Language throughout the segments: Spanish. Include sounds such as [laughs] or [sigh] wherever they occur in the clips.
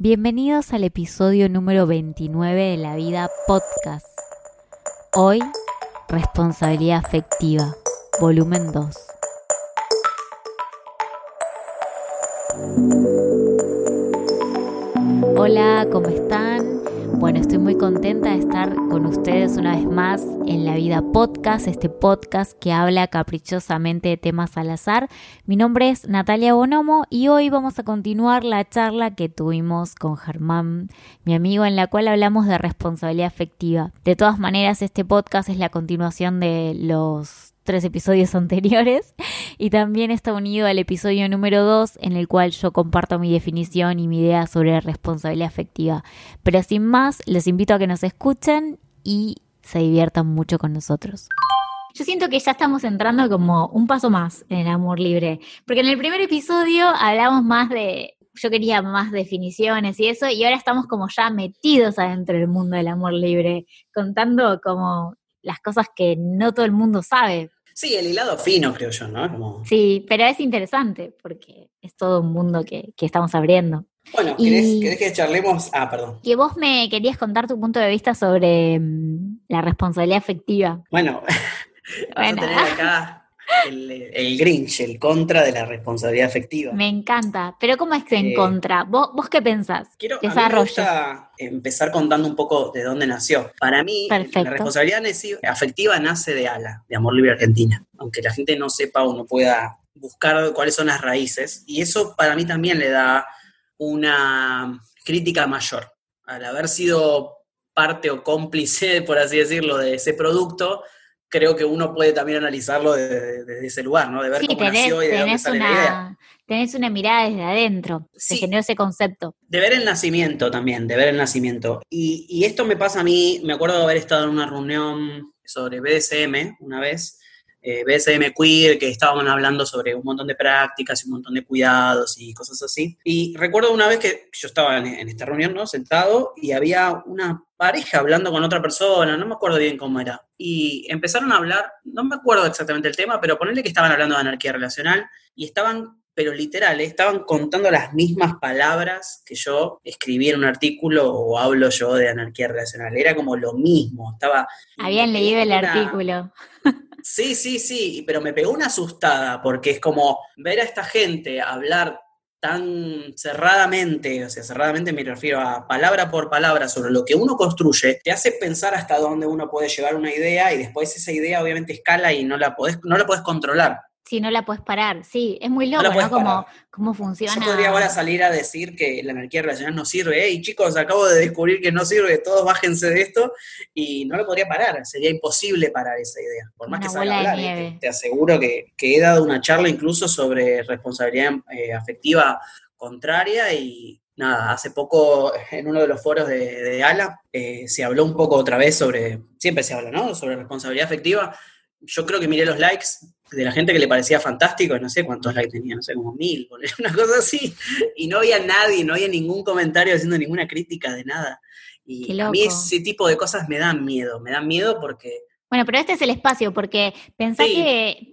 Bienvenidos al episodio número 29 de La Vida Podcast. Hoy, responsabilidad afectiva, volumen 2. Hola, ¿cómo están? Bueno, estoy muy contenta de estar con ustedes una vez más en La Vida Podcast, este podcast que habla caprichosamente de temas al azar. Mi nombre es Natalia Bonomo y hoy vamos a continuar la charla que tuvimos con Germán, mi amigo, en la cual hablamos de responsabilidad afectiva. De todas maneras, este podcast es la continuación de los tres episodios [laughs] anteriores y también está unido al episodio número 2 en el cual yo comparto mi definición y mi idea sobre responsabilidad afectiva. Pero sin más, les invito a que nos escuchen y se diviertan mucho con nosotros. Yo siento que ya estamos entrando como un paso más en el amor libre, porque en el primer episodio hablamos más de, yo quería más definiciones y eso, y ahora estamos como ya metidos adentro del mundo del amor libre, contando como las cosas que no todo el mundo sabe, Sí, el hilado fino, creo yo, ¿no? Sí, pero es interesante porque es todo un mundo que, estamos abriendo. Bueno, ¿querés, que charlemos? Ah, perdón. Que vos me querías contar tu punto de vista sobre mm, la responsabilidad afectiva. Bueno, [laughs] bueno. a tener acá el, Grinch, el contra de la responsabilidad afectiva. Me encanta. Pero ¿cómo es que en eh, contra? ¿Vos, ¿Vos qué pensás? Quiero a empezar contando un poco de dónde nació. Para mí, la responsabilidad afectiva nace de ALA, de Amor Libre Argentina. Aunque la gente no sepa o no pueda buscar cuáles son las raíces. Y eso para mí también le da una crítica mayor. Al haber sido parte o cómplice, [laughs] por así decirlo, de ese producto, creo que uno puede también analizarlo desde, ese lugar, ¿no? De ver cómo nació y de dónde sale una, la idea. Tenés una mirada desde adentro, se generó ese concepto. De ver el nacimiento también, de ver el nacimiento. Y, y, esto me pasa a mí, me acuerdo de haber estado en una reunión sobre BDSM una vez, eh, BSM Queer, que estaban hablando sobre un montón de prácticas y un montón de cuidados y cosas así. Y recuerdo una vez que yo estaba en, esta reunión, ¿no? Sentado y había una pareja hablando con otra persona, no me acuerdo bien cómo era. Y empezaron a hablar, no me acuerdo exactamente el tema, pero ponerle que estaban hablando de anarquía relacional y estaban pero literal, ¿eh? estaban contando las mismas palabras que yo escribí en un artículo o hablo yo de anarquía relacional. Era como lo mismo. Estaba. Habían leído el artículo. [laughs] Sí, sí, sí, pero me pegó una asustada porque es como ver a esta gente hablar tan cerradamente, o sea, cerradamente me refiero a palabra por palabra sobre lo que uno construye, te hace pensar hasta dónde uno puede llevar una idea y después esa idea obviamente escala y no la podés, no la podés controlar. Sí, no la puedes parar. Sí, es muy loco, ¿no? Como, cómo funciona. Yo podría ahora salir a decir que la energía relacional no sirve. Hey, chicos, acabo de descubrir que no sirve, todos bájense de esto. Y no lo podría parar. Sería imposible parar esa idea. Por más que salga hablar. ¿eh? Te, aseguro que, he dado una charla incluso sobre responsabilidad eh, afectiva contraria y nada, hace poco en uno de los foros de, ALA eh, se habló un poco otra vez sobre, siempre se habla, ¿no? Sobre responsabilidad afectiva. Yo creo que miré los likes de la gente que le parecía fantástico, no sé cuántos likes tenía, no sé, como mil, [laughs] una cosa así, y no había nadie, no había ningún comentario haciendo ninguna crítica de nada. Y a mí ese tipo de cosas me dan miedo, me dan miedo porque bueno, pero este es el espacio, porque pensá que,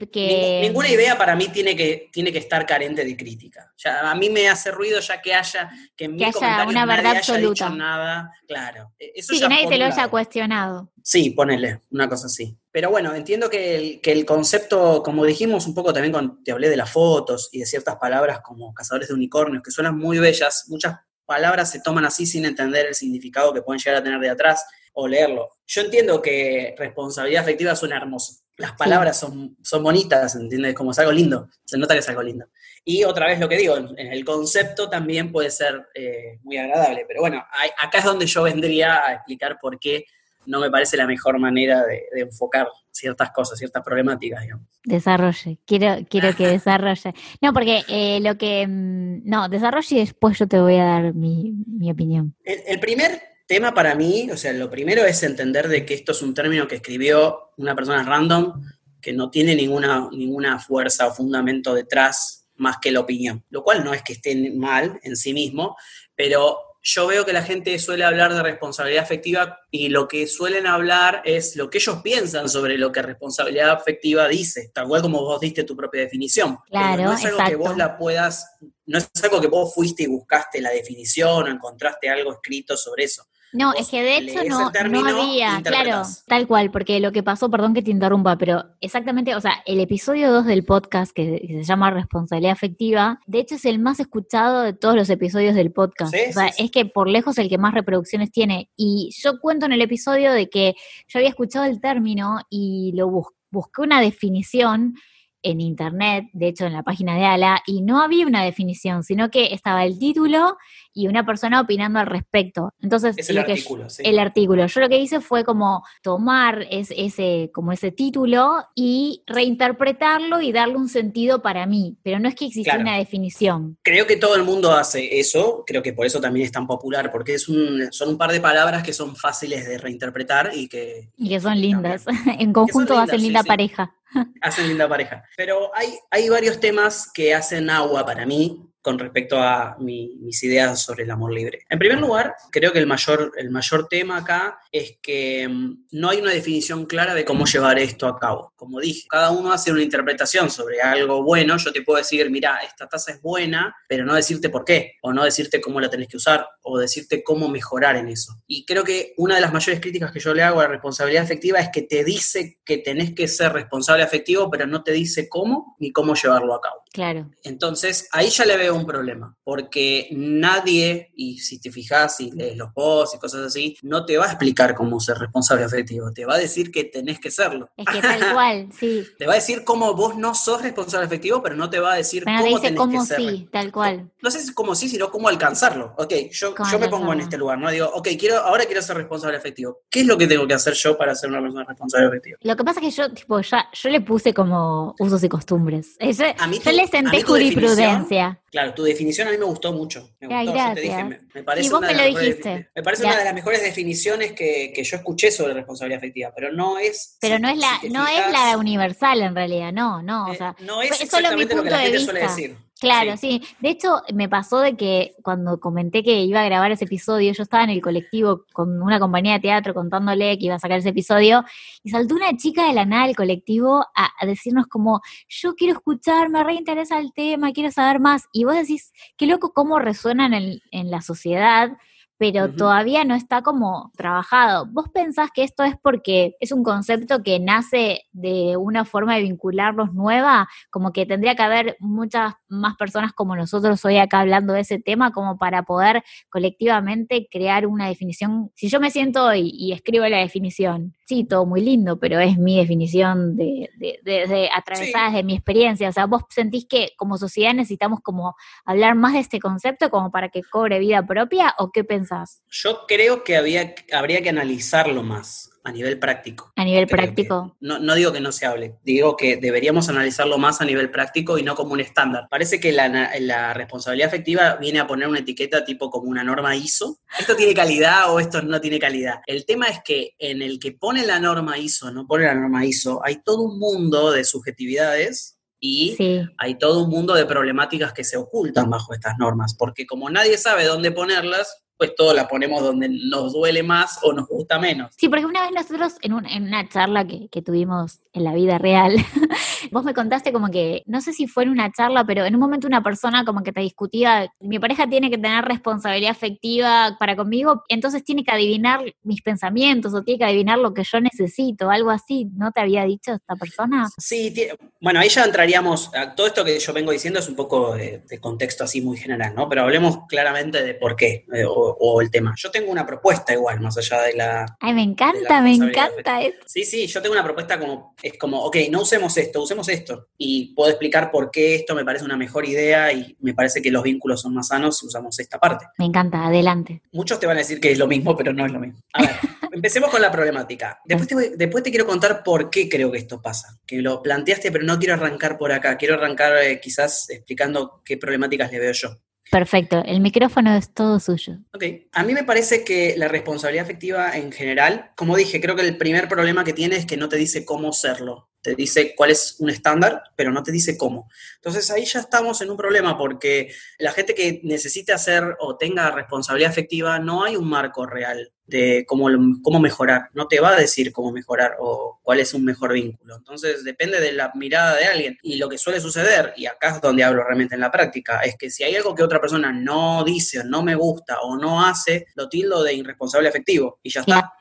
Ninguna idea para mí tiene que, tiene que estar carente de crítica. Ya, a mí me hace ruido ya que haya, que en que haya una verdad absoluta. nada. Claro. E, eso sí, que nadie te lo haya cuestionado. Sí, ponele, una cosa así. Pero bueno, entiendo que el, que el concepto, como dijimos un poco también cuando te hablé de las fotos y de ciertas palabras como cazadores de unicornios, que suenan muy bellas, muchas palabras se toman así sin entender el significado que pueden llegar a tener de atrás o leerlo. Yo entiendo que responsabilidad afectiva suena hermoso. Las palabras son, son bonitas, ¿entiendes? Como es algo lindo. Se nota que es algo lindo. Y otra vez lo que digo, el concepto también puede ser eh, muy agradable. Pero bueno, acá es donde yo vendría a explicar por qué no me parece la mejor manera de, enfocar ciertas cosas, ciertas problemáticas, digamos. Desarrolle, quiero, quiero que [laughs] desarrolle. No, porque eh, lo que... Mm, no, desarrolle y después yo te voy a dar mi, opinión. el primer tema para mí, o sea, lo primero es entender de que esto es un término que escribió una persona random que no tiene ninguna, ninguna fuerza o fundamento detrás más que la opinión, lo cual no es que esté mal en sí mismo, pero yo veo que la gente suele hablar de responsabilidad afectiva y lo que suelen hablar es lo que ellos piensan sobre lo que responsabilidad afectiva dice, tal cual como vos diste tu propia definición. Claro, no es algo que vos la puedas no es algo que vos fuiste y buscaste la definición o encontraste algo escrito sobre eso. No, es que de hecho no, no había, claro, tal cual, porque lo que pasó, perdón que te interrumpa, pero exactamente, o sea, el episodio 2 del podcast que, se llama Responsabilidad Afectiva, de hecho es el más escuchado de todos los episodios del podcast. o sea, es que por lejos el que más reproducciones tiene. Y yo cuento en el episodio de que yo había escuchado el término y lo busqué una definición en internet, de hecho en la página de ALA, y no había una definición, sino que estaba el título y una persona opinando al respecto. Entonces, es el artículo, El artículo. Yo lo que hice fue como tomar ese, como ese título y reinterpretarlo y darle un sentido para mí, pero no es que exista una definición. Creo que todo el mundo hace eso, creo que por eso también es tan popular, porque es un, son un par de palabras que son fáciles de reinterpretar y que... Y que son lindas. [laughs] en conjunto hacen linda pareja. [laughs] Hacen linda pareja. Pero hay, hay varios temas que hacen agua para mí con respecto a mis ideas sobre el amor libre. En primer lugar, creo que el mayor, el mayor tema acá es que mm, no hay una definición clara de cómo llevar esto a cabo. Como dije, cada uno hace una interpretación sobre algo bueno. Yo te puedo decir, mira, esta taza es buena, pero no decirte por qué, o no decirte cómo la tenés que usar, o decirte cómo mejorar en eso. Y creo que una de las mayores críticas que yo le hago a la responsabilidad afectiva es que te dice que tenés que ser responsable afectivo, pero no te dice cómo ni cómo llevarlo a cabo. Claro. Entonces, ahí ya le veo un problema, porque nadie, y si te fijas y lees los posts y cosas así, no te va a explicar cómo ser responsable afectivo, te va a decir que tenés que serlo. Es que tal cual, [laughs] sí. Te va a decir cómo vos no sos responsable afectivo, pero no te va a decir cómo tenés que ser. sí, tal cual. No sé si cómo sí, sino cómo alcanzarlo. Ok, yo, yo me pongo en este lugar, ¿no? Digo, ok, quiero, ahora quiero ser responsable afectivo. ¿Qué es lo que tengo que hacer yo para ser una persona responsable afectiva? Lo que pasa es que yo, tipo, ya, yo le puse como usos y costumbres. a mí yo le senté jurisprudencia. Claro, tu definición a mí me gustó mucho. Me gustó, te dije, me, parece, una, de dijiste. me parece una de las mejores definiciones que, que, yo escuché sobre responsabilidad afectiva, pero no es. Pero no es la, no es la universal en realidad, no, no. o eh, sea, no es exactamente lo que la gente suele decir. Claro, sí. De hecho, me pasó de que cuando comenté que iba a grabar ese episodio, yo estaba en el colectivo con una compañía de teatro contándole que iba a sacar ese episodio, y saltó una chica de la nada del colectivo a, decirnos como, yo quiero escuchar, me reinteresa el tema, quiero saber más. Y vos decís, qué loco cómo resuena en, en la sociedad pero todavía no está como trabajado. ¿Vos pensás que esto es porque es un concepto que nace de una forma de vincularlos nueva? Como que tendría que haber muchas más personas como nosotros hoy acá hablando de ese tema, como para poder colectivamente crear una definición. Si yo me siento hoy y escribo la definición, sí, todo muy lindo, pero es mi definición de, de, de, atravesada de mi experiencia. O sea, vos sentís que como sociedad necesitamos como hablar más de este concepto como para que cobre vida propia o qué pensás? Yo creo que había, habría que analizarlo más a nivel práctico. A nivel práctico. no, digo que no se hable, digo que deberíamos analizarlo más a nivel práctico y no como un estándar. Parece que la, responsabilidad afectiva viene a poner una etiqueta tipo como una norma ISO. Esto tiene calidad o esto no tiene calidad. El tema es que en el que pone la norma ISO, no pone la norma ISO, hay todo un mundo de subjetividades y hay todo un mundo de problemáticas que se ocultan bajo estas normas, porque como nadie sabe dónde ponerlas, pues todo la ponemos donde nos duele más o nos gusta menos. Sí, porque una vez nosotros en, una charla que, que, tuvimos en la vida real, [laughs] vos me contaste como que, no sé si fue en una charla, pero en un momento una persona como que te discutía, mi pareja tiene que tener responsabilidad afectiva para conmigo, entonces tiene que adivinar mis pensamientos o tiene que adivinar lo que yo necesito, algo así, ¿no te había dicho esta persona? Sí, bueno, ahí ya entraríamos, todo esto que yo vengo diciendo es un poco de, contexto así muy general, ¿no? Pero hablemos claramente de por qué. Eh, o, el tema. Yo tengo una propuesta igual, más allá de la... Ay, me encanta, me encanta esto. Sí, sí, yo tengo una propuesta como, es como, ok, no usemos esto, usemos esto. Y puedo explicar por qué esto me parece una mejor idea y me parece que los vínculos son más sanos si usamos esta parte. Me encanta, adelante. Muchos te van a decir que es lo mismo, pero no es lo mismo. A ver, [laughs] empecemos con la problemática. Después te, después te quiero contar por qué creo que esto pasa. Que lo planteaste, pero no quiero arrancar por acá. Quiero arrancar eh, quizás explicando qué problemáticas le veo yo. Perfecto, el micrófono es todo suyo. Ok, a mí me parece que la responsabilidad afectiva en general, como dije, creo que el primer problema que tiene es que no te dice cómo serlo te dice cuál es un estándar, pero no te dice cómo. Entonces ahí ya estamos en un problema porque la gente que necesite hacer o tenga responsabilidad afectiva, no hay un marco real de cómo, cómo mejorar, no te va a decir cómo mejorar o cuál es un mejor vínculo. Entonces depende de la mirada de alguien. Y lo que suele suceder, y acá es donde hablo realmente en la práctica, es que si hay algo que otra persona no dice, o no me gusta o no hace, lo tildo de irresponsable afectivo y ya está.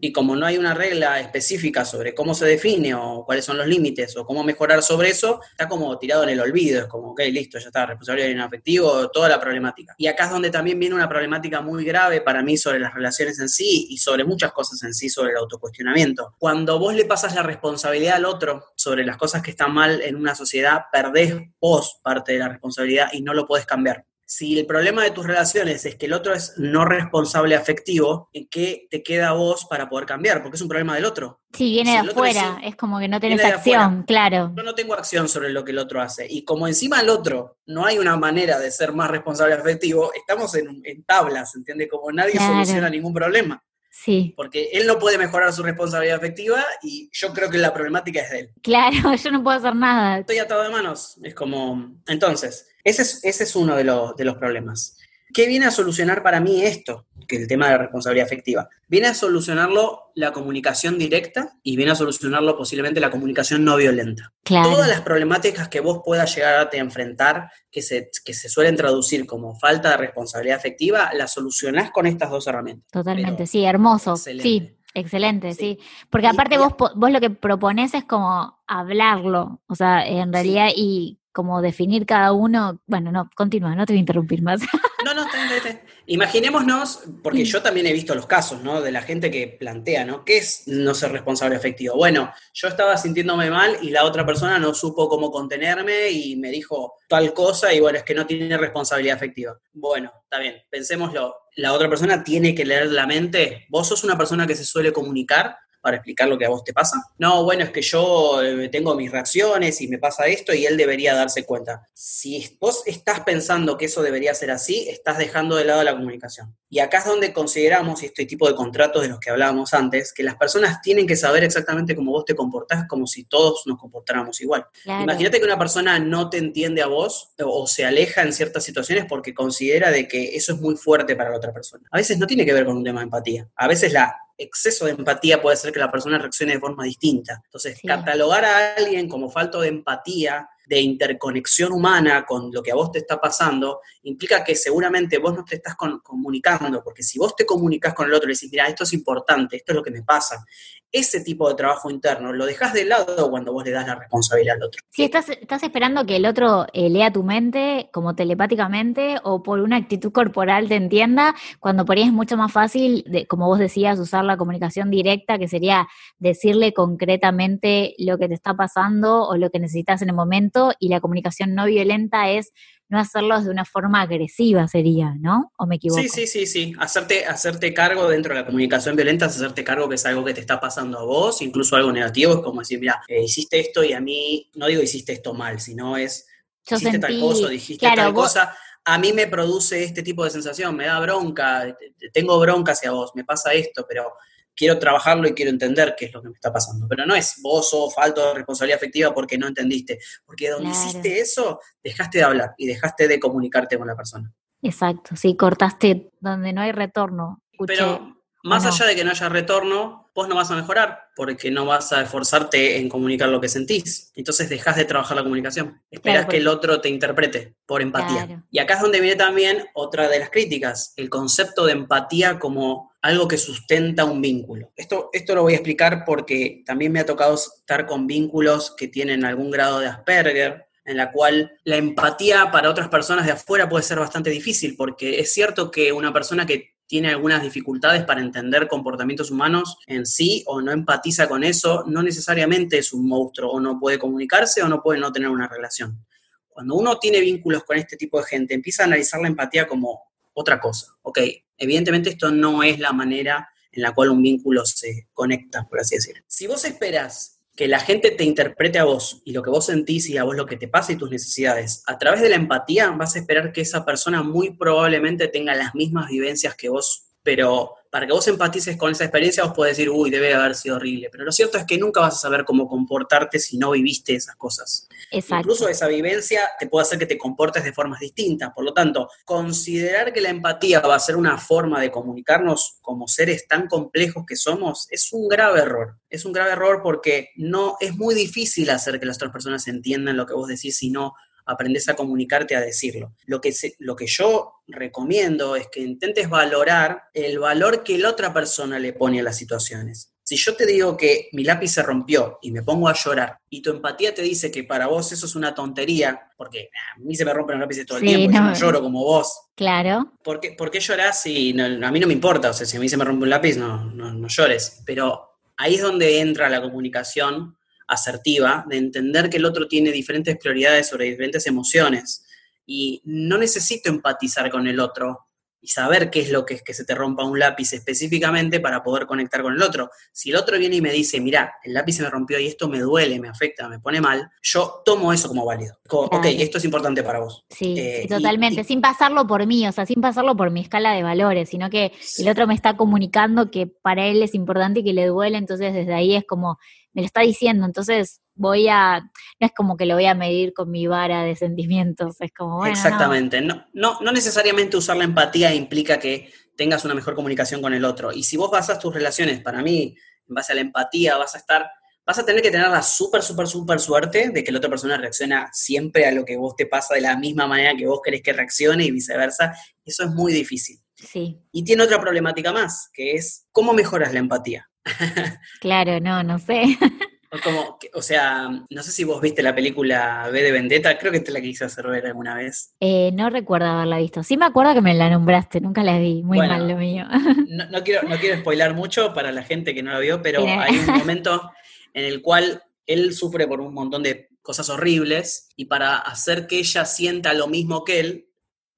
Y como no hay una regla específica sobre cómo se define o cuáles son los límites o cómo mejorar sobre eso, está como tirado en el olvido, es como, ok, listo, ya está, responsabilidad afectivo, toda la problemática. Y acá es donde también viene una problemática muy grave para mí sobre las relaciones en sí y sobre muchas cosas en sí, sobre el autocuestionamiento. Cuando vos le pasas la responsabilidad al otro sobre las cosas que están mal en una sociedad, perdés vos parte de la responsabilidad y no lo podés cambiar si el problema de tus relaciones es que el otro es no responsable afectivo, ¿en qué te queda a vos para poder cambiar? Porque es un problema del otro. Sí, viene de afuera, es, como que no tenés acción, claro. Yo no tengo acción sobre lo que el otro hace. Y como encima el otro no hay una manera de ser más responsable afectivo, estamos en, tablas, ¿entiendes? Como nadie soluciona ningún problema. Sí. Porque él no puede mejorar su responsabilidad afectiva y yo creo que la problemática es de él. Claro, [laughs] yo no puedo hacer nada. Estoy atado de manos. Es como. Entonces, ese es, ese es uno de los, de los problemas. ¿Qué viene a solucionar para mí esto? Que el tema de la responsabilidad afectiva. Viene a solucionarlo la comunicación directa y viene a solucionarlo posiblemente la comunicación no violenta. Todas las problemáticas que vos puedas llegar a enfrentar, que se, que se suelen traducir como falta de responsabilidad afectiva, las solucionás con estas dos herramientas. Totalmente, sí, hermoso. Sí. Excelente, sí. Porque aparte vos, vos lo que propones es como hablarlo, o sea, en realidad, y como definir cada uno. Bueno, no, continúa, no te voy a interrumpir más. [laughs] No, no, está Imaginémonos, porque yo también he visto los casos, ¿no? De la gente que plantea, ¿no? ¿Qué es no ser responsable efectivo? Bueno, yo estaba sintiéndome mal y la otra persona no supo cómo contenerme y me dijo tal cosa y bueno, es que no tiene responsabilidad efectiva. Bueno, está bien, pensémoslo. La otra persona tiene que leer la mente. Vos sos una persona que se suele comunicar para explicar lo que a vos te pasa? No, bueno, es que yo eh, tengo mis reacciones y me pasa esto y él debería darse cuenta. Si vos estás pensando que eso debería ser así, estás dejando de lado la comunicación. Y acá es donde consideramos, este tipo de contratos de los que hablábamos antes, que las personas tienen que saber exactamente cómo vos te comportás, como si todos nos comportáramos igual. Imagínate que una persona no te entiende a vos o se aleja en ciertas situaciones porque considera de que eso es muy fuerte para la otra persona. A veces no tiene que ver con un tema de empatía. A veces la exceso de empatía puede ser que la persona reaccione de forma distinta. Entonces, catalogar a alguien como falto de empatía de interconexión humana con lo que a vos te está pasando, implica que seguramente vos no te estás comunicando, porque si vos te comunicas con el otro y decís, mira, esto es importante, esto es lo que me pasa, ese tipo de trabajo interno lo dejas de lado cuando vos le das la responsabilidad al otro. Si estás, estás esperando que el otro eh, lea tu mente como telepáticamente o por una actitud corporal te entienda, cuando por ahí es mucho más fácil, de, como vos decías, usar la comunicación directa, que sería decirle concretamente lo que te está pasando o lo que necesitas en el momento, y la comunicación no violenta es no hacerlo de una forma agresiva sería, ¿no? ¿O me equivoco? Sí, sí, sí, sí. Hacerte, hacerte cargo dentro de la comunicación violenta es hacerte cargo que es algo que te está pasando a vos, incluso algo negativo, es como decir, mira, eh, hiciste esto y a mí, no digo hiciste esto mal, sino es, hiciste tal cosa, dijiste tal cosa, a mí me produce este tipo de sensación, me da bronca, tengo bronca hacia vos, me pasa esto, pero quiero trabajarlo y quiero entender qué es lo que me está pasando. Pero no es vos sos falto de responsabilidad afectiva porque no entendiste. Porque donde hiciste eso, dejaste de hablar y dejaste de comunicarte con la persona. Exacto, sí, cortaste donde no hay retorno. Pero más allá de que no haya retorno, vos no vas a mejorar porque no vas a esforzarte en comunicar lo que sentís. Entonces dejas de trabajar la comunicación. Esperas que el otro te interprete por empatía. Y acá es donde viene también otra de las críticas, el concepto de empatía como algo que sustenta un vínculo. Esto, esto lo voy a explicar porque también me ha tocado estar con vínculos que tienen algún grado de Asperger, en la cual la empatía para otras personas de afuera puede ser bastante difícil, porque es cierto que una persona que tiene algunas dificultades para entender comportamientos humanos en sí o no empatiza con eso, no necesariamente es un monstruo o no puede comunicarse o no puede no tener una relación. Cuando uno tiene vínculos con este tipo de gente, empieza a analizar la empatía como otra cosa. Ok, evidentemente esto no es la manera en la cual un vínculo se conecta, por así decirlo. Si vos esperas que la gente te interprete a vos y lo que vos sentís y a vos lo que te pasa y tus necesidades, a través de la empatía vas a esperar que esa persona muy probablemente tenga las mismas vivencias que vos, pero para que vos empatices con esa experiencia, vos podés decir, uy, debe haber sido horrible. Pero lo cierto es que nunca vas a saber cómo comportarte si no viviste esas cosas. Incluso esa vivencia te puede hacer que te comportes de formas distintas. Por lo tanto, considerar que la empatía va a ser una forma de comunicarnos como seres tan complejos que somos es un grave error. Es un grave error porque no es muy difícil hacer que las otras personas entiendan lo que vos decís si no aprendes a comunicarte, a decirlo. Lo que, lo que yo recomiendo es que intentes valorar el valor que la otra persona le pone a las situaciones. Si yo te digo que mi lápiz se rompió y me pongo a llorar y tu empatía te dice que para vos eso es una tontería, porque a mí se me rompen los lápices todo el tiempo, yo no lloro como vos. Claro. ¿Por qué, por qué llorás si a mí no me importa? O sea, si a mí se me rompe un lápiz, no, no, no llores. Pero ahí es donde entra la comunicación asertiva, de entender que el otro tiene diferentes prioridades sobre diferentes emociones. Y no necesito empatizar con el otro y saber qué es lo que es que se te rompa un lápiz específicamente para poder conectar con el otro. Si el otro viene y me dice, mira, el lápiz se me rompió y esto me duele, me afecta, me pone mal, yo tomo eso como válido. Ok, esto es importante para vos. Sí, eh, totalmente, sin pasarlo por mí, o sea, sin pasarlo por mi escala de valores, sino que el otro me está comunicando que para él es importante y que le duele, entonces desde ahí es como, me lo está diciendo, entonces voy a, no es como que lo voy a medir con mi vara de sentimientos, es como, bueno. Exactamente, no, no, no necesariamente usar la empatía implica que tengas una mejor comunicación con el otro. Y si vos basas tus relaciones, para mí, en base a la empatía, vas a estar, vas a tener que tener la súper, súper, súper suerte de que la otra persona reacciona siempre a lo que vos te pasa de la misma manera que vos querés que reaccione y viceversa. Eso es muy difícil. Sí. Y tiene otra problemática más, que es cómo mejoras la empatía. [laughs] claro, no, no sé. [laughs] Como, o sea, no sé si vos viste la película B de Vendetta, creo que te la quise hacer ver alguna vez. Eh, no recuerdo haberla visto. Sí me acuerdo que me la nombraste, nunca la vi, muy mal lo mío. [laughs] No, quiero, no quiero spoilar mucho para la gente que no la vio, pero hay un [laughs] momento en el cual él sufre por un montón de cosas horribles y para hacer que ella sienta lo mismo que él,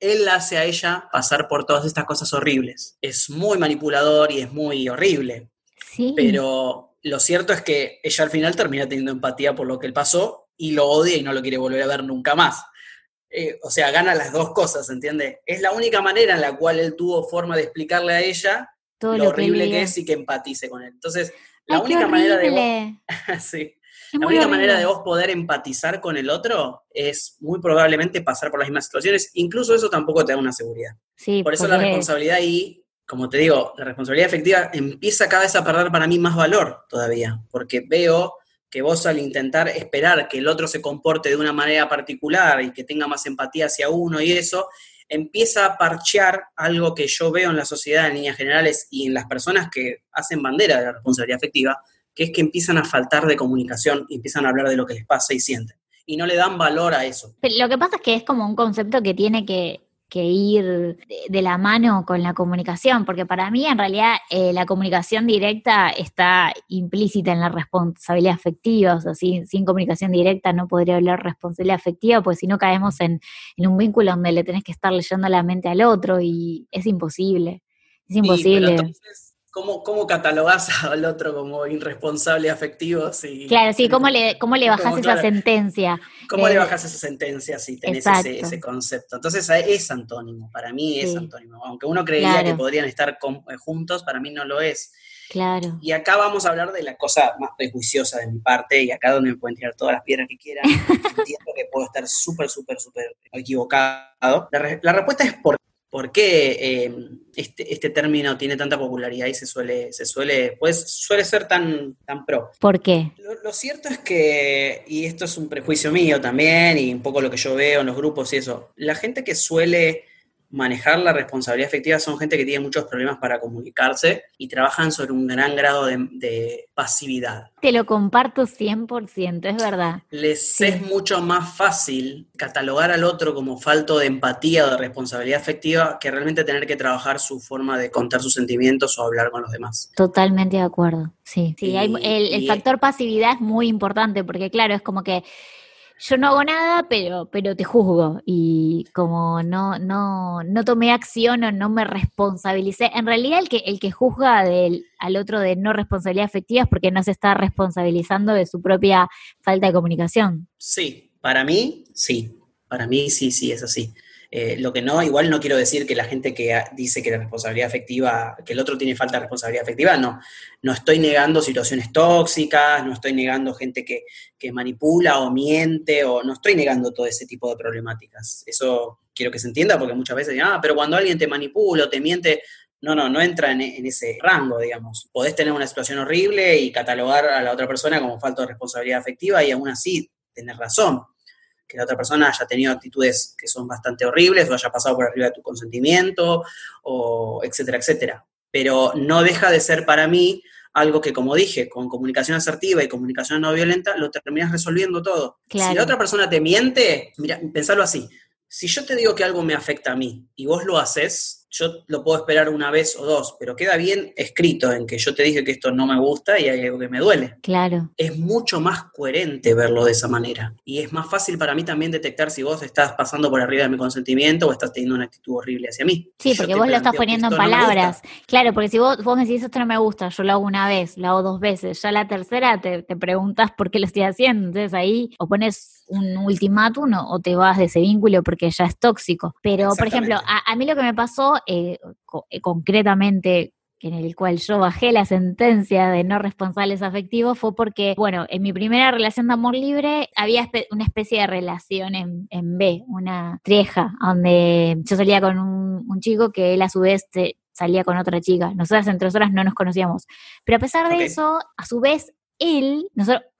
él hace a ella pasar por todas estas cosas horribles. Es muy manipulador y es muy horrible. Sí. Pero lo cierto es que ella al final termina teniendo empatía por lo que él pasó y lo odia y no lo quiere volver a ver nunca más. Eh, o sea, gana las dos cosas, ¿entiende? Es la única manera en la cual él tuvo forma de explicarle a ella Todo lo, horrible que, es y que empatice con él. Entonces, la única manera de vos, [laughs] sí, la única manera de vos poder empatizar con el otro es muy probablemente pasar por las mismas situaciones. Incluso eso tampoco te da una seguridad. Sí, por eso la responsabilidad ahí como te digo, la responsabilidad efectiva empieza cada vez a perder para mí más valor todavía, porque veo que vos al intentar esperar que el otro se comporte de una manera particular y que tenga más empatía hacia uno y eso, empieza a parchear algo que yo veo en la sociedad en líneas generales y en las personas que hacen bandera de la responsabilidad efectiva, que es que empiezan a faltar de comunicación y empiezan a hablar de lo que les pasa y sienten. Y no le dan valor a eso. lo que pasa es que es como un concepto que tiene que que ir de, la mano con la comunicación, porque para mí en realidad eh, la comunicación directa está implícita en la responsabilidad afectiva, o sea, sin, comunicación directa no podría hablar responsabilidad afectiva, pues si no caemos en, un vínculo donde le tenés que estar leyendo la mente al otro y es imposible, es imposible. ¿Cómo, ¿Cómo catalogás [laughs] al otro como irresponsable afectivo? Si, claro, sí, ¿cómo le, cómo le bajás esa sentencia? ¿Cómo le eh, bajás esa sentencia si tenés ese, concepto? Entonces es antónimo, para mí es antónimo. Aunque uno creía que podrían estar eh, juntos, para mí no lo es. Claro. Y acá vamos a habber de la cosa más prejuiciosa de mi parte, y acá donde me pueden tirar todas las piedras que quieran. [laughs] Entiendo que puedo estar súper, súper, súper equivocado. La, la respuesta es por por qué eh, este, este, término tiene tanta popularidad y se suele, se suele, pues suele ser tan, tan pro. ¿Por qué? Lo, cierto es que, y esto es un prejuicio mío también, y un poco lo que yo veo en los grupos y eso, la gente que suele manejar la responsabilidad efectiva son gente que tiene muchos problemas para comunicarse y trabajan sobre un gran grado de, pasividad. Te lo comparto 100%, es verdad. Les es mucho más fácil catalogar al otro como falto de empatía o de responsabilidad afectiva que realmente tener que trabajar su forma de contar sus sentimientos o hablar con los demás. Totalmente de acuerdo, sí. sí el, el factor pasividad es muy importante porque claro, es como que yo no hago nada, pero, pero te juzgo. Y como no, no, no tomé acción o no me responsabilicé. En realidad el que, el que juzga del, al otro de no responsabilidad afectiva es porque no se está responsabilizando de su propia falta de comunicación. Sí, para mí sí. Para mí sí, sí, es así. Eh, lo que no, igual no quiero decir que la gente que dice que la responsabilidad afectiva, que el otro tiene falta de responsabilidad afectiva, no. No estoy negando situaciones tóxicas, no estoy negando gente que, que manipula o miente, o no estoy negando todo ese tipo de problemáticas. Eso quiero que se entienda, porque muchas veces ah, pero cuando alguien te manipula o te miente, no, no, no entra en, ese rango, digamos. Podés tener una situación horrible y catalogar a la otra persona como falta de responsabilidad afectiva y aún así tener razón. Que la otra persona haya tenido actitudes que son bastante horribles o haya pasado por arriba de tu consentimiento, o etcétera, etcétera. Pero no deja de ser para mí algo que, como dije, con comunicación asertiva y comunicación no violenta, lo terminas resolviendo todo. Si la otra persona te miente, mira, pensalo así. Si yo te digo que algo me afecta a mí y vos lo haces, yo lo puedo esperar una vez o dos, pero queda bien escrito en que yo te dije que esto no me gusta y hay algo que me duele. Claro. Es mucho más coherente verlo de esa manera. Y es más fácil para mí también detectar si vos estás pasando por arriba de mi consentimiento o estás teniendo una actitud horrible hacia mí. Sí, porque vos lo estás poniendo en palabras. claro, porque si vos, vos me decís esto no me gusta, yo lo hago una vez, lo hago dos veces, ya la tercera te, te preguntas por qué lo estoy haciendo. Entonces ahí o pones un ultimátum o te vas de ese vínculo porque ya es tóxico. Pero, por ejemplo, a, a mí lo que me pasó eh, eh, concretamente en el cual yo bajé la sentencia de no responsables afectivos fue porque, bueno, en mi primera relación de amor libre había una especie de relación en, B, una trieja, donde yo salía con un, chico que él a su vez salía con otra chica. Nosotras entre nosotras no nos conocíamos. Pero a pesar de eso, a su vez, él,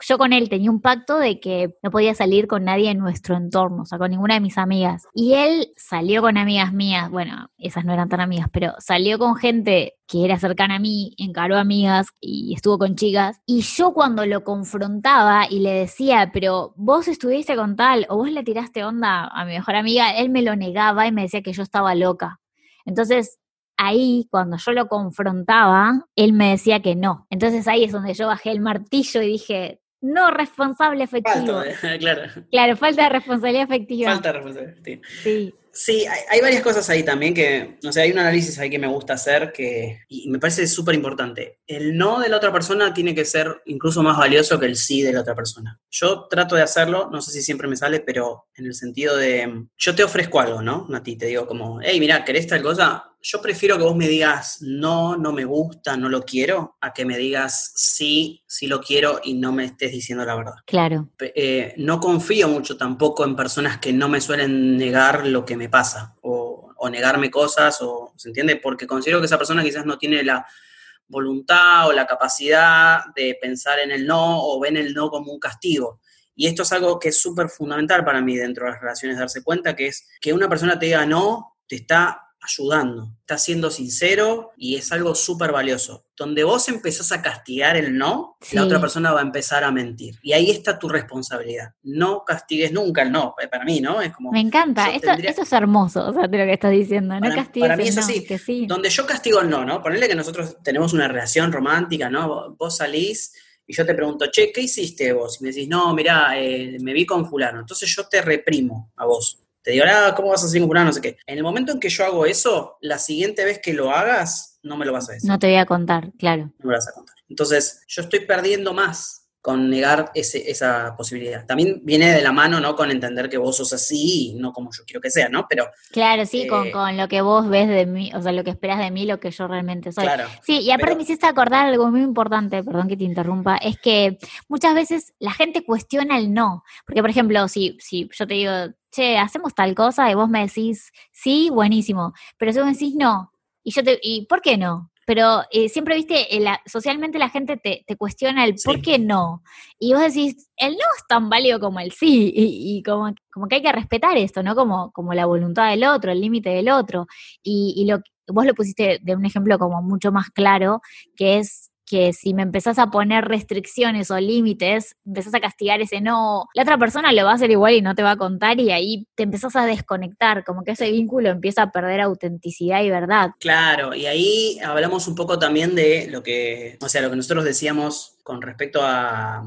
yo con él tenía un pacto de que no podía salir con nadie en nuestro entorno, o sea, con ninguna de mis amigas. Y él salió con amigas mías, bueno, esas no eran tan amigas, pero salió con gente que era cercana a mí, encaró amigas y estuvo con chicas. Y yo cuando lo confrontaba y le decía, pero vos estuviste con tal o vos le tiraste onda a mi mejor amiga, él me lo negaba y me decía que yo estaba loca. Entonces, ahí, cuando yo lo confrontaba, él me decía que no. Entonces ahí es donde yo bajé el martillo y dije, no responsable efectivo. Falta, [laughs] claro. Claro, falta de responsabilidad efectiva. Falta de responsabilidad efectiva. Sí. Sí, hay, varias cosas ahí también que, no sé, hay un análisis ahí que me gusta hacer que, y me parece súper importante. El no de la otra persona tiene que ser incluso más valioso que el sí de la otra persona. Yo trato de hacerlo, no sé si siempre me sale, pero en el sentido de, yo te ofrezco algo, ¿no? A ti te digo como, hey, mira, ¿querés tal cosa? Yo prefiero que vos me digas no, no me gusta, no lo quiero, a que me digas sí, sí lo quiero y no me estés diciendo la verdad. Claro. Eh, no confío mucho tampoco en personas que no me suelen negar lo que me pasa o, negarme cosas, o, ¿se entiende? Porque considero que esa persona quizás no tiene la voluntad o la capacidad de pensar en el no o ven el no como un castigo. Y esto es algo que es súper fundamental para mí dentro de las relaciones, darse cuenta que es que una persona te diga no, te está ayudando, está siendo sincero y es algo súper valioso. Donde vos empezás a castigar el no, la otra persona va a empezar a mentir. Y ahí está tu responsabilidad. No castigues nunca el no, eh, para mí, ¿no? Es como... Me encanta, esto, es hermoso, o sea, de lo que estás diciendo, no castigues Para mí es así, donde yo castigo el no, ¿no? Ponerle que nosotros tenemos una relación romántica, ¿no? Vos salís y yo te pregunto, che, ¿qué hiciste vos? Y me decís, no, mirá, eh, me vi con fulano. Entonces yo te reprimo a vos te digo, ah, ¿cómo vas a hacer un No sé qué. En el momento en que yo hago eso, la siguiente vez que lo hagas, no me lo vas a decir. No te voy a contar, claro. No me lo vas a contar. Entonces, yo estoy perdiendo más con negar ese, esa posibilidad. También viene de la mano, ¿no? Con entender que vos sos así y no como yo quiero que sea, ¿no? Pero... Claro, sí, con, eh, lo que vos ves de mí, o sea, lo que esperas de mí, lo que yo realmente soy. Claro. Sí, y aparte me hiciste acordar algo muy importante, perdón que te interrumpa, es que muchas veces la gente cuestiona el no. Porque, por ejemplo, si, si yo te digo, che, hacemos tal cosa y vos me decís, sí, buenísimo, pero si vos me decís no, y yo te, ¿y por qué no? Pero eh, siempre, viste, socialmente la gente te, cuestiona el por qué no. Y vos decís, el no es tan válido como el sí. Y, como, como que hay que respetar esto, ¿no? Como, como la voluntad del otro, el límite del otro. Y, y lo, vos lo pusiste de un ejemplo como mucho más claro, que es que si me empezás a poner restricciones o límites, empezás a castigar ese no, la otra persona lo va a hacer igual y no te va a contar y ahí te empezás a desconectar, como que ese vínculo empieza a perder autenticidad y verdad. Claro, y ahí hablamos un poco también de lo que, o sea, lo que nosotros decíamos con respecto a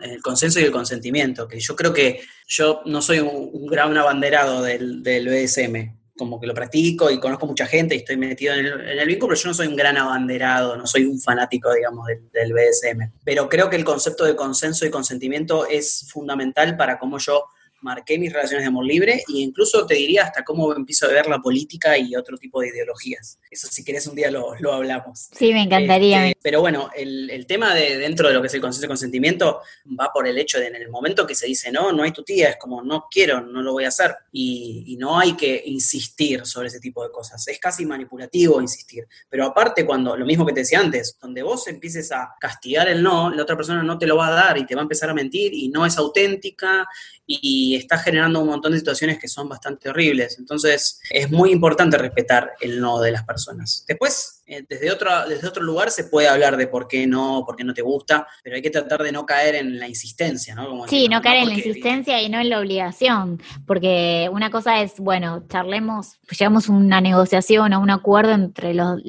el, consenso y el consentimiento, que yo creo que yo no soy un, gran abanderado del, del BSM, como que lo practico y conozco mucha gente y estoy metido en el, vínculo, pero yo no soy un gran abanderado, no soy un fanático, digamos, del, BSM. Pero creo que el concepto de consenso y consentimiento es fundamental para cómo yo marqué mis relaciones de amor libre e incluso te diría hasta cómo empiezo a ver la política y otro tipo de ideologías. Eso si querés un día lo, hablamos. Sí, me encantaría. Este, pero bueno, el, tema de dentro de lo que es el consenso de consentimiento va por el hecho de en el momento que se dice no, no hay tu tía, es como no quiero, no lo voy a hacer. Y, y no hay que insistir sobre ese tipo de cosas. Es casi manipulativo insistir. Pero aparte, cuando, lo mismo que te decía antes, donde vos empieces a castigar el no, la otra persona no te lo va a dar y te va a empezar a mentir y no es auténtica y está generando un montón de situaciones que son bastante horribles. Entonces, es muy importante respetar el no de las personas. Después, desde, otro, desde otro lugar se puede hablar de por qué no, por qué no te gusta, pero hay que tratar de no caer en la insistencia, ¿no? sí, no, caer en la insistencia y no en la obligación, porque una cosa es, bueno, charlemos, llegamos a una negociación, a un acuerdo entre los,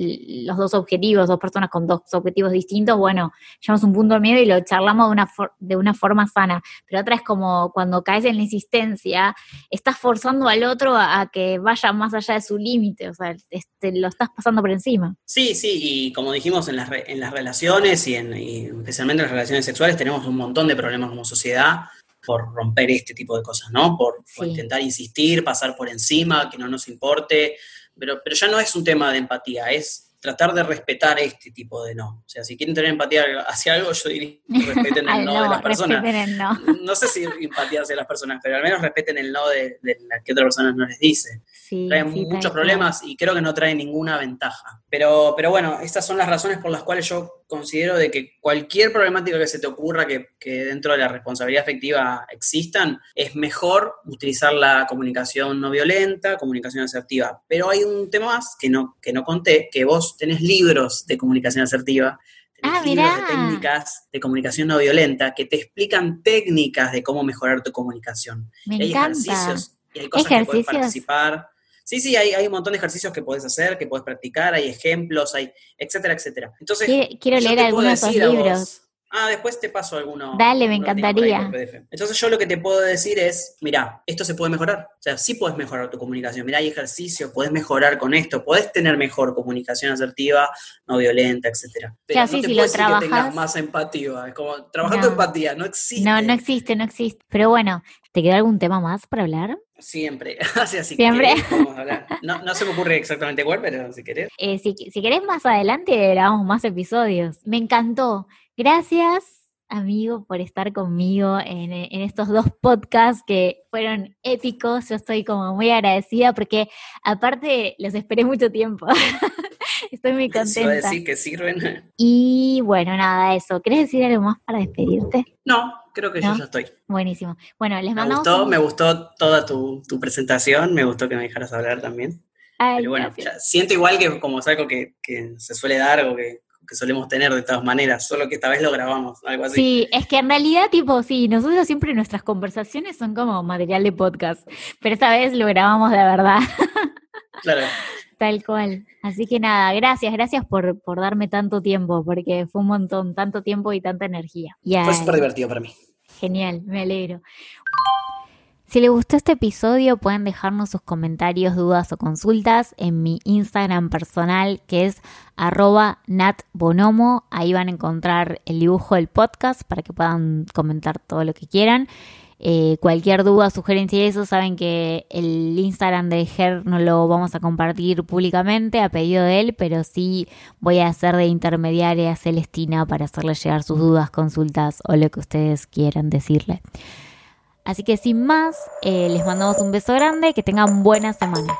dos objetivos, dos personas con dos objetivos distintos, bueno, llegamos a un punto de miedo y lo charlamos de una, de una forma sana, pero otra es como cuando caes en la insistencia, estás forzando al otro a, que vaya más allá de su límite, o sea, este, lo estás pasando por encima. Sí, sí, y como dijimos en las, en las relaciones y, en, especialmente en las relaciones sexuales tenemos un montón de problemas como sociedad por romper este tipo de cosas, ¿no? Por, intentar insistir, pasar por encima, que no nos importe, pero, pero ya no es un tema de empatía, es tratar de respetar este tipo de no. O sea, si quieren tener empatía hacia algo, yo diría [laughs] respeten el no, de las [laughs] personas. No. sé si empatía hacia las personas, pero al menos respeten el no de, la que otra persona no les dice. Sí, trae muchos problemas y creo que no trae ninguna ventaja. Pero, pero bueno, estas son las razones por las cuales yo considero de que cualquier problemática que se te ocurra que, dentro de la responsabilidad afectiva existan, es mejor utilizar la comunicación no violenta, comunicación asertiva. Pero hay un tema más que no, que no conté, que vos tenés libros de comunicación asertiva, tenés ah, libros de técnicas de comunicación no violenta que te explican técnicas de cómo mejorar tu comunicación. Me hay ejercicios y hay cosas que puedes participar. Sí, sí, hay, hay un montón de ejercicios que puedes hacer, que puedes practicar, hay ejemplos, hay etcétera, etcétera. Entonces, quiero, leer algunos de esos libros. Ah, después te paso alguno. Dale, me encantaría. Entonces yo lo que te puedo decir es, mira, esto se puede mejorar. O sea, sí puedes mejorar tu comunicación. Mira, hay ejercicio, puedes mejorar con esto, puedes tener mejor comunicación asertiva, no violenta, etcétera. Pero no te si lo trabajas... que tengas más empatía. Es como trabajando empatía, no existe. No, no existe, no existe. Pero bueno, ¿te queda algún tema más para hablar? Siempre, [laughs] así, así Siempre. No, no, se me ocurre exactamente cuál, pero si querés. Eh, si, si querés más adelante grabamos más episodios. Me encantó. Gracias, amigo, por estar conmigo en, estos dos podcasts que fueron épicos. Yo estoy como muy agradecida porque aparte los esperé mucho tiempo. [laughs] estoy muy contenta. Eso decir que sirven. Y bueno, nada, eso. ¿Quieres decir algo más para despedirte? No, creo que yo ya estoy. Buenísimo. Bueno, les mandamos. Me gustó, me gustó toda tu, presentación, me gustó que me dejaras hablar también. Pero bueno, siento igual que como es algo que, que se suele dar o que que solemos tener de todas maneras, solo que esta vez lo grabamos, algo así. Sí, es que en realidad, tipo, sí, nosotros siempre nuestras conversaciones son como material de podcast, pero esta vez lo grabamos de verdad. [laughs] Claro. Tal cual. Así que nada, gracias, gracias por, por darme tanto tiempo, porque fue un montón, tanto tiempo y tanta energía. Fue súper divertido para mí. Genial, me alegro. Si les gustó este episodio pueden dejarnos sus comentarios, dudas o consultas en mi Instagram personal que es arroba natbonomo. Ahí van a encontrar el dibujo del podcast para que puedan comentar todo lo que quieran. Eh, cualquier duda, sugerencia y eso, saben que el Instagram de Ger no lo vamos a compartir públicamente a pedido de él, pero sí voy a hacer de intermediaria a Celestina para hacerle llegar sus dudas, consultas o lo que ustedes quieran decirle. Así que sin más, eh, les mandamos un beso grande, que tengan buena semana.